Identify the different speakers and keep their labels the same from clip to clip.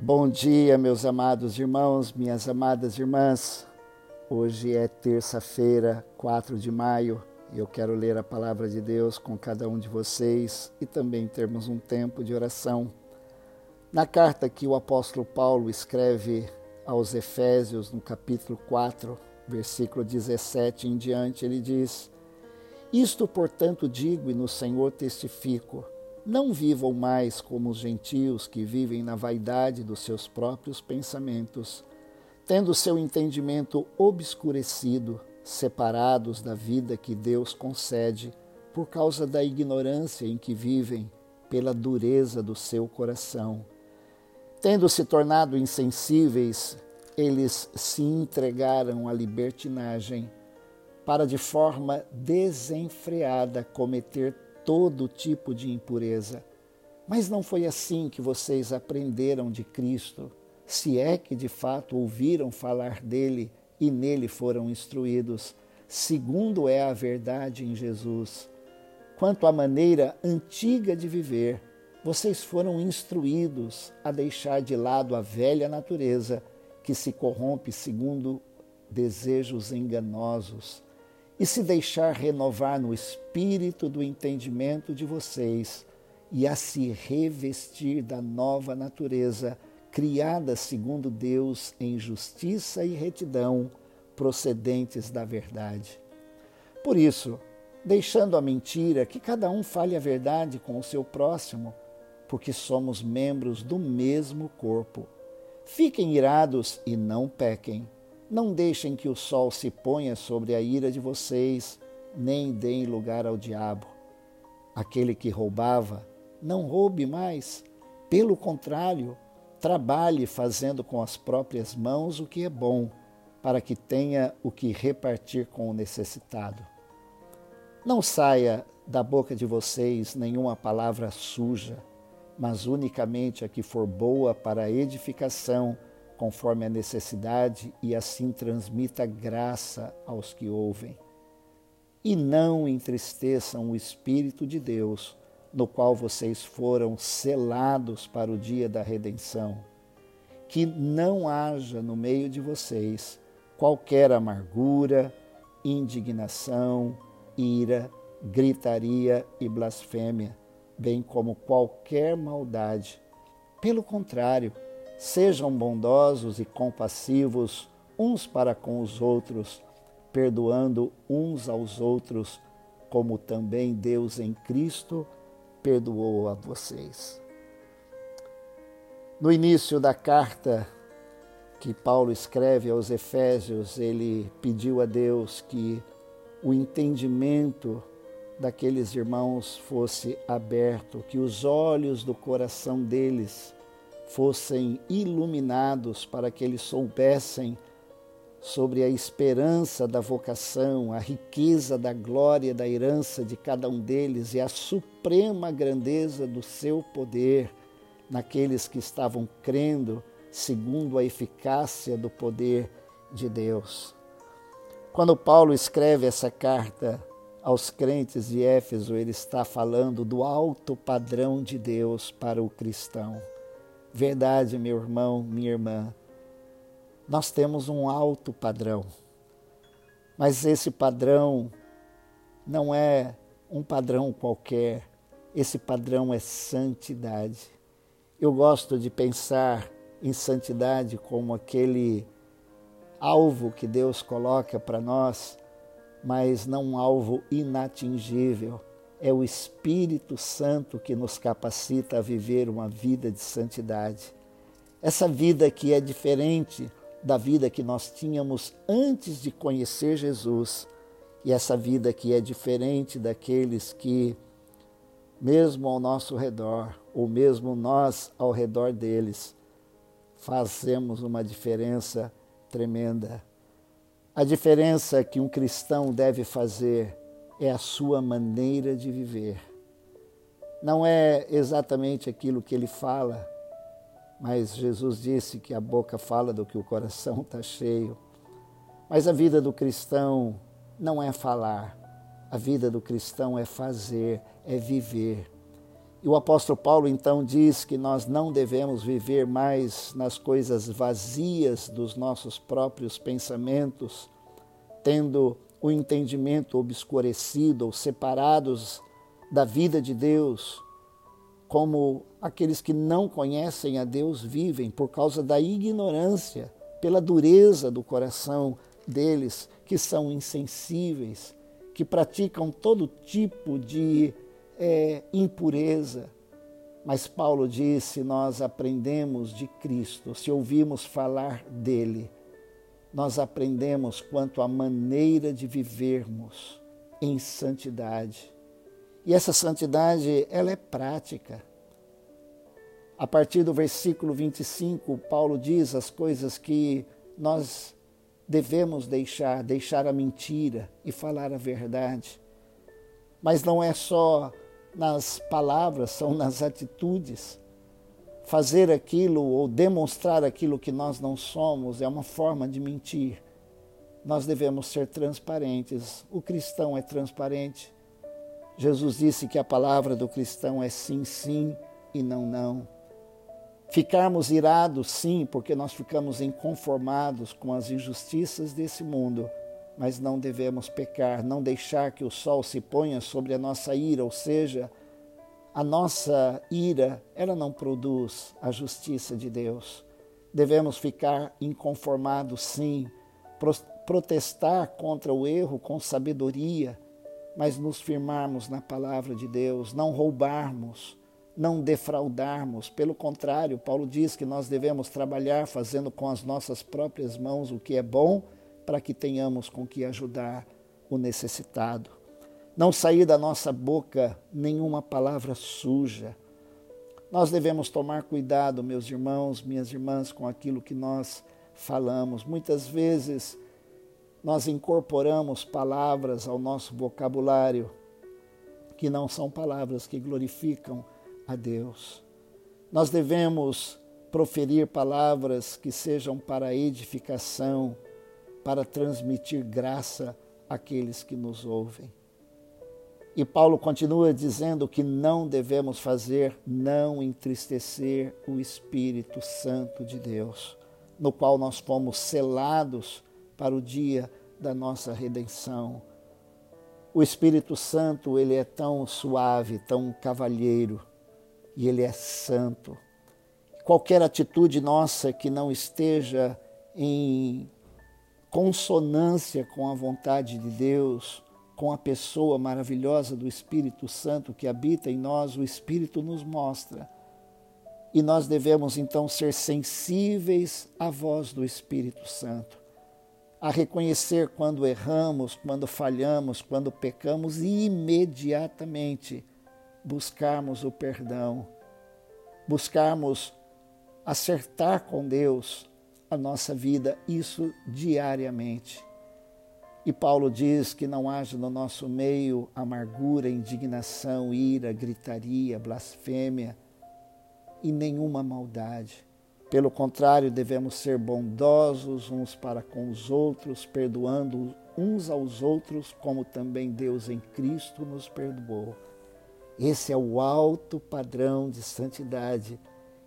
Speaker 1: Bom dia, meus amados irmãos, minhas amadas irmãs. Hoje é terça-feira, 4 de maio, e eu quero ler a palavra de Deus com cada um de vocês e também termos um tempo de oração. Na carta que o apóstolo Paulo escreve aos Efésios, no capítulo 4, versículo 17 em diante, ele diz: Isto, portanto, digo e no Senhor testifico não vivam mais como os gentios que vivem na vaidade dos seus próprios pensamentos, tendo seu entendimento obscurecido, separados da vida que Deus concede, por causa da ignorância em que vivem, pela dureza do seu coração. Tendo se tornado insensíveis, eles se entregaram à libertinagem, para de forma desenfreada cometer todo tipo de impureza. Mas não foi assim que vocês aprenderam de Cristo, se é que de fato ouviram falar dele e nele foram instruídos, segundo é a verdade em Jesus. Quanto à maneira antiga de viver, vocês foram instruídos a deixar de lado a velha natureza que se corrompe segundo desejos enganosos e se deixar renovar no espírito do entendimento de vocês e a se revestir da nova natureza, criada segundo Deus em justiça e retidão, procedentes da verdade. Por isso, deixando a mentira, que cada um fale a verdade com o seu próximo, porque somos membros do mesmo corpo. Fiquem irados e não pequem. Não deixem que o sol se ponha sobre a ira de vocês, nem deem lugar ao diabo. Aquele que roubava, não roube mais. Pelo contrário, trabalhe fazendo com as próprias mãos o que é bom, para que tenha o que repartir com o necessitado. Não saia da boca de vocês nenhuma palavra suja, mas unicamente a que for boa para a edificação conforme a necessidade, e assim transmita graça aos que ouvem. E não entristeçam o Espírito de Deus, no qual vocês foram selados para o dia da redenção. Que não haja no meio de vocês qualquer amargura, indignação, ira, gritaria e blasfêmia, bem como qualquer maldade. Pelo contrário, Sejam bondosos e compassivos uns para com os outros, perdoando uns aos outros, como também Deus em Cristo perdoou a vocês. No início da carta que Paulo escreve aos Efésios, ele pediu a Deus que o entendimento daqueles irmãos fosse aberto, que os olhos do coração deles fossem iluminados para que eles soubessem sobre a esperança da vocação, a riqueza da glória da herança de cada um deles e a suprema grandeza do seu poder naqueles que estavam crendo segundo a eficácia do poder de Deus. Quando Paulo escreve essa carta aos crentes de Éfeso, ele está falando do alto padrão de Deus para o cristão. Verdade, meu irmão, minha irmã, nós temos um alto padrão, mas esse padrão não é um padrão qualquer, esse padrão é santidade. Eu gosto de pensar em santidade como aquele alvo que Deus coloca para nós, mas não um alvo inatingível, é o Espírito Santo que nos capacita a viver uma vida de santidade. Essa vida que é diferente da vida que nós tínhamos antes de conhecer Jesus, e essa vida que é diferente daqueles que, mesmo ao nosso redor, ou mesmo nós ao redor deles, fazemos uma diferença tremenda. A diferença que um cristão deve fazer é a sua maneira de viver. Não é exatamente aquilo que ele fala, mas Jesus disse que a boca fala do que o coração está cheio. Mas a vida do cristão não é falar, a vida do cristão é fazer, é viver. E o apóstolo Paulo então diz que nós não devemos viver mais nas coisas vazias dos nossos próprios pensamentos, tendo o entendimento obscurecido ou separados da vida de Deus, como aqueles que não conhecem a Deus vivem por causa da ignorância, pela dureza do coração deles, que são insensíveis, que praticam todo tipo de é, impureza. Mas Paulo disse: nós aprendemos de Cristo, se ouvimos falar dele, nós aprendemos quanto à maneira de vivermos em santidade. E essa santidade, ela é prática. A partir do versículo 25, Paulo diz as coisas que nós devemos deixar, deixar a mentira e falar a verdade. Mas não é só nas palavras, são nas atitudes. Fazer aquilo ou demonstrar aquilo que nós não somos é uma forma de mentir. Nós devemos ser transparentes. O cristão é transparente. Jesus disse que a palavra do cristão é sim, sim e não, não. Ficarmos irados, sim, porque nós ficamos inconformados com as injustiças desse mundo, mas não devemos pecar, não deixar que o sol se ponha sobre a nossa ira, ou seja, a nossa ira, ela não produz a justiça de Deus. Devemos ficar inconformados, sim, protestar contra o erro com sabedoria, mas nos firmarmos na palavra de Deus, não roubarmos, não defraudarmos. Pelo contrário, Paulo diz que nós devemos trabalhar fazendo com as nossas próprias mãos o que é bom para que tenhamos com que ajudar o necessitado. Não sair da nossa boca nenhuma palavra suja. Nós devemos tomar cuidado, meus irmãos, minhas irmãs, com aquilo que nós falamos. Muitas vezes nós incorporamos palavras ao nosso vocabulário que não são palavras que glorificam a Deus. Nós devemos proferir palavras que sejam para edificação, para transmitir graça àqueles que nos ouvem. E Paulo continua dizendo que não devemos fazer, não entristecer o Espírito Santo de Deus, no qual nós fomos selados para o dia da nossa redenção. O Espírito Santo, ele é tão suave, tão cavalheiro, e Ele é santo. Qualquer atitude nossa que não esteja em consonância com a vontade de Deus, com a pessoa maravilhosa do Espírito Santo que habita em nós, o Espírito nos mostra. E nós devemos então ser sensíveis à voz do Espírito Santo, a reconhecer quando erramos, quando falhamos, quando pecamos e imediatamente buscarmos o perdão, buscarmos acertar com Deus a nossa vida, isso diariamente. E Paulo diz que não haja no nosso meio amargura, indignação, ira, gritaria, blasfêmia e nenhuma maldade. Pelo contrário, devemos ser bondosos uns para com os outros, perdoando uns aos outros, como também Deus em Cristo nos perdoou. Esse é o alto padrão de santidade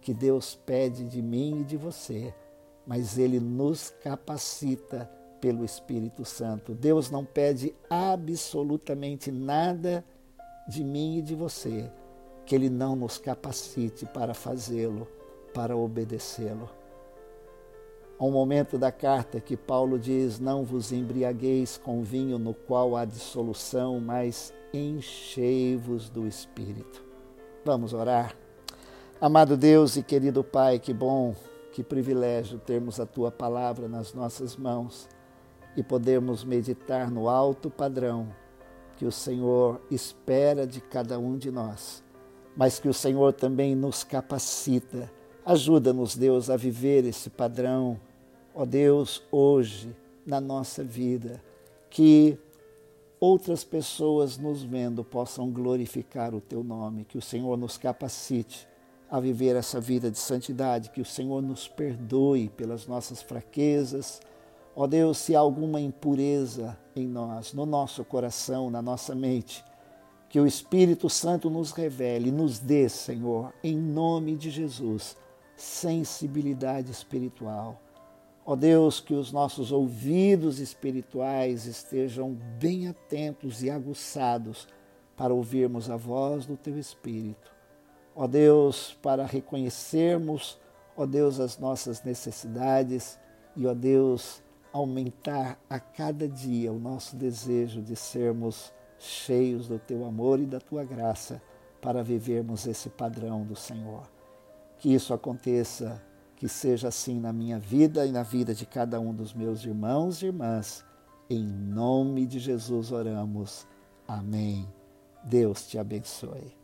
Speaker 1: que Deus pede de mim e de você, mas Ele nos capacita pelo Espírito Santo. Deus não pede absolutamente nada de mim e de você que Ele não nos capacite para fazê-lo, para obedecê-lo. Há um momento da carta que Paulo diz: Não vos embriagueis com vinho no qual há dissolução, mas enchei-vos do Espírito. Vamos orar. Amado Deus e querido Pai, que bom, que privilégio termos a tua palavra nas nossas mãos e podermos meditar no alto padrão que o Senhor espera de cada um de nós, mas que o Senhor também nos capacita. Ajuda-nos, Deus, a viver esse padrão, ó Deus, hoje na nossa vida, que outras pessoas nos vendo possam glorificar o teu nome, que o Senhor nos capacite a viver essa vida de santidade, que o Senhor nos perdoe pelas nossas fraquezas. Ó oh Deus, se há alguma impureza em nós, no nosso coração, na nossa mente, Que o Espírito Santo nos revele, nos dê, Senhor, em nome de Jesus, sensibilidade espiritual. Ó Deus, que os nossos ouvidos espirituais estejam bem atentos e aguçados para ouvirmos a voz do Teu Espírito. Ó Deus, para reconhecermos, ó Deus, as nossas necessidades e, ó Deus, aumentar a cada dia o nosso desejo de sermos cheios do teu amor e da tua graça para vivermos esse padrão do Senhor. Que isso aconteça, que seja assim na minha vida e na vida de cada um dos meus irmãos e irmãs. Em nome de Jesus oramos. Amém. Deus te abençoe.